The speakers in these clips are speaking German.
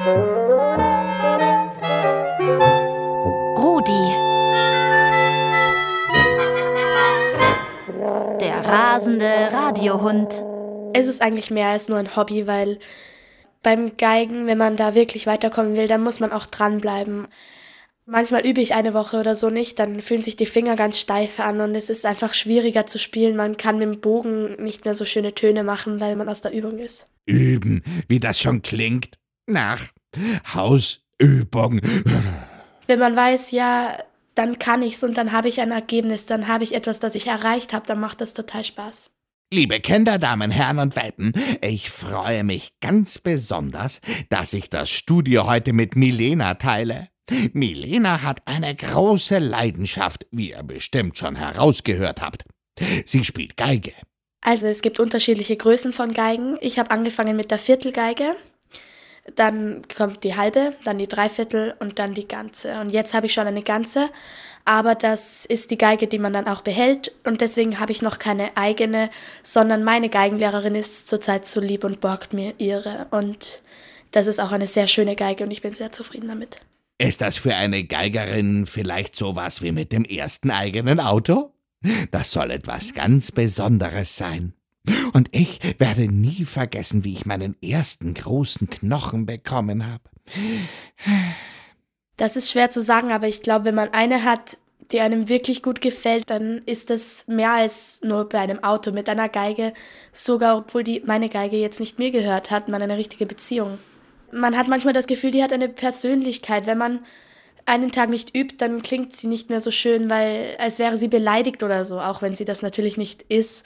Rudi. Der rasende Radiohund. Es ist eigentlich mehr als nur ein Hobby, weil beim Geigen, wenn man da wirklich weiterkommen will, dann muss man auch dranbleiben. Manchmal übe ich eine Woche oder so nicht, dann fühlen sich die Finger ganz steif an und es ist einfach schwieriger zu spielen. Man kann mit dem Bogen nicht mehr so schöne Töne machen, weil man aus der Übung ist. Üben, wie das schon klingt. Nach Hausübung. Wenn man weiß, ja, dann kann ich's und dann habe ich ein Ergebnis, dann habe ich etwas, das ich erreicht habe, dann macht das total Spaß. Liebe Kinder, Damen, Herren und Welpen, ich freue mich ganz besonders, dass ich das Studio heute mit Milena teile. Milena hat eine große Leidenschaft, wie ihr bestimmt schon herausgehört habt. Sie spielt Geige. Also es gibt unterschiedliche Größen von Geigen. Ich habe angefangen mit der Viertelgeige. Dann kommt die halbe, dann die Dreiviertel und dann die ganze. Und jetzt habe ich schon eine ganze, aber das ist die Geige, die man dann auch behält. Und deswegen habe ich noch keine eigene, sondern meine Geigenlehrerin ist zurzeit so lieb und borgt mir ihre. Und das ist auch eine sehr schöne Geige und ich bin sehr zufrieden damit. Ist das für eine Geigerin vielleicht sowas wie mit dem ersten eigenen Auto? Das soll etwas ganz Besonderes sein. Und ich werde nie vergessen, wie ich meinen ersten großen Knochen bekommen habe. Das ist schwer zu sagen, aber ich glaube, wenn man eine hat, die einem wirklich gut gefällt, dann ist das mehr als nur bei einem Auto mit einer Geige. Sogar obwohl die meine Geige jetzt nicht mir gehört, hat man eine richtige Beziehung. Man hat manchmal das Gefühl, die hat eine Persönlichkeit. Wenn man einen Tag nicht übt, dann klingt sie nicht mehr so schön, weil als wäre sie beleidigt oder so, auch wenn sie das natürlich nicht ist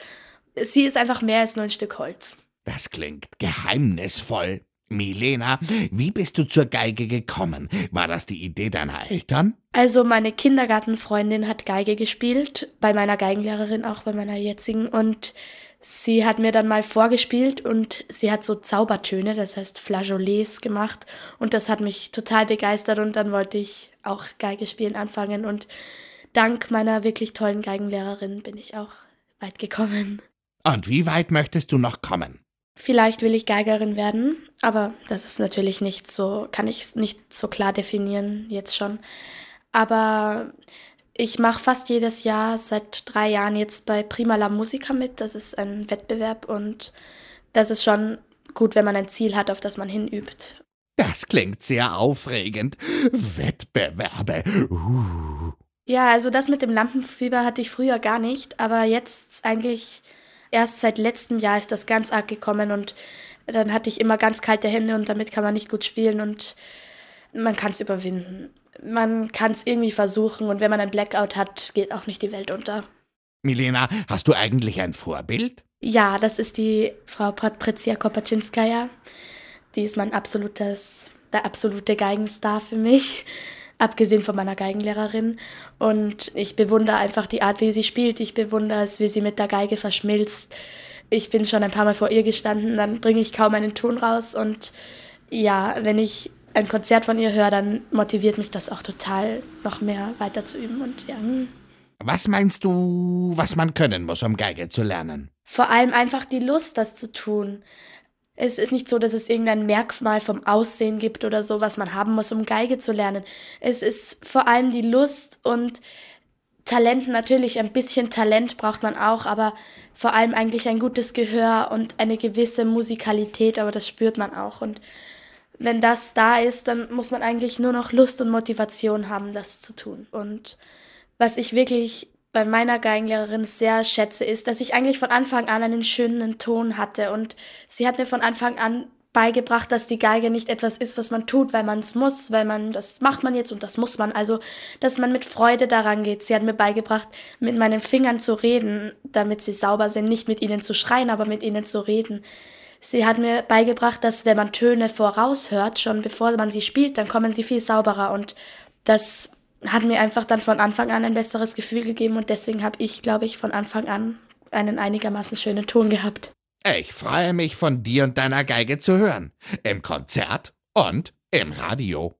sie ist einfach mehr als nur ein Stück Holz. Das klingt geheimnisvoll. Milena, wie bist du zur Geige gekommen? War das die Idee deiner Eltern? Also meine Kindergartenfreundin hat Geige gespielt, bei meiner Geigenlehrerin, auch bei meiner jetzigen. Und sie hat mir dann mal vorgespielt und sie hat so Zaubertöne, das heißt Flageolets gemacht. Und das hat mich total begeistert und dann wollte ich auch Geige spielen anfangen. Und dank meiner wirklich tollen Geigenlehrerin bin ich auch weit gekommen. Und wie weit möchtest du noch kommen? Vielleicht will ich Geigerin werden, aber das ist natürlich nicht so, kann ich nicht so klar definieren jetzt schon. Aber ich mache fast jedes Jahr seit drei Jahren jetzt bei Prima La Musica mit. Das ist ein Wettbewerb und das ist schon gut, wenn man ein Ziel hat, auf das man hinübt. Das klingt sehr aufregend. Wettbewerbe. Uh. Ja, also das mit dem Lampenfieber hatte ich früher gar nicht, aber jetzt eigentlich erst seit letztem Jahr ist das ganz arg gekommen und dann hatte ich immer ganz kalte Hände und damit kann man nicht gut spielen und man kann es überwinden. Man kann es irgendwie versuchen und wenn man ein Blackout hat, geht auch nicht die Welt unter. Milena, hast du eigentlich ein Vorbild? Ja, das ist die Frau Patricia Kopaczynskaja. Die ist mein absolutes, der absolute Geigenstar für mich abgesehen von meiner Geigenlehrerin. Und ich bewundere einfach die Art, wie sie spielt. Ich bewundere es, wie sie mit der Geige verschmilzt. Ich bin schon ein paar Mal vor ihr gestanden, dann bringe ich kaum einen Ton raus. Und ja, wenn ich ein Konzert von ihr höre, dann motiviert mich das auch total, noch mehr weiter zu üben. Und ja. Was meinst du, was man können muss, um Geige zu lernen? Vor allem einfach die Lust, das zu tun. Es ist nicht so, dass es irgendein Merkmal vom Aussehen gibt oder so, was man haben muss, um Geige zu lernen. Es ist vor allem die Lust und Talent natürlich, ein bisschen Talent braucht man auch, aber vor allem eigentlich ein gutes Gehör und eine gewisse Musikalität, aber das spürt man auch. Und wenn das da ist, dann muss man eigentlich nur noch Lust und Motivation haben, das zu tun. Und was ich wirklich bei meiner Geigenlehrerin sehr schätze, ist, dass ich eigentlich von Anfang an einen schönen Ton hatte und sie hat mir von Anfang an beigebracht, dass die Geige nicht etwas ist, was man tut, weil man es muss, weil man das macht man jetzt und das muss man. Also, dass man mit Freude daran geht. Sie hat mir beigebracht, mit meinen Fingern zu reden, damit sie sauber sind, nicht mit ihnen zu schreien, aber mit ihnen zu reden. Sie hat mir beigebracht, dass wenn man Töne voraushört, schon bevor man sie spielt, dann kommen sie viel sauberer und das hat mir einfach dann von Anfang an ein besseres Gefühl gegeben und deswegen habe ich, glaube ich, von Anfang an einen einigermaßen schönen Ton gehabt. Ich freue mich von dir und deiner Geige zu hören. Im Konzert und im Radio.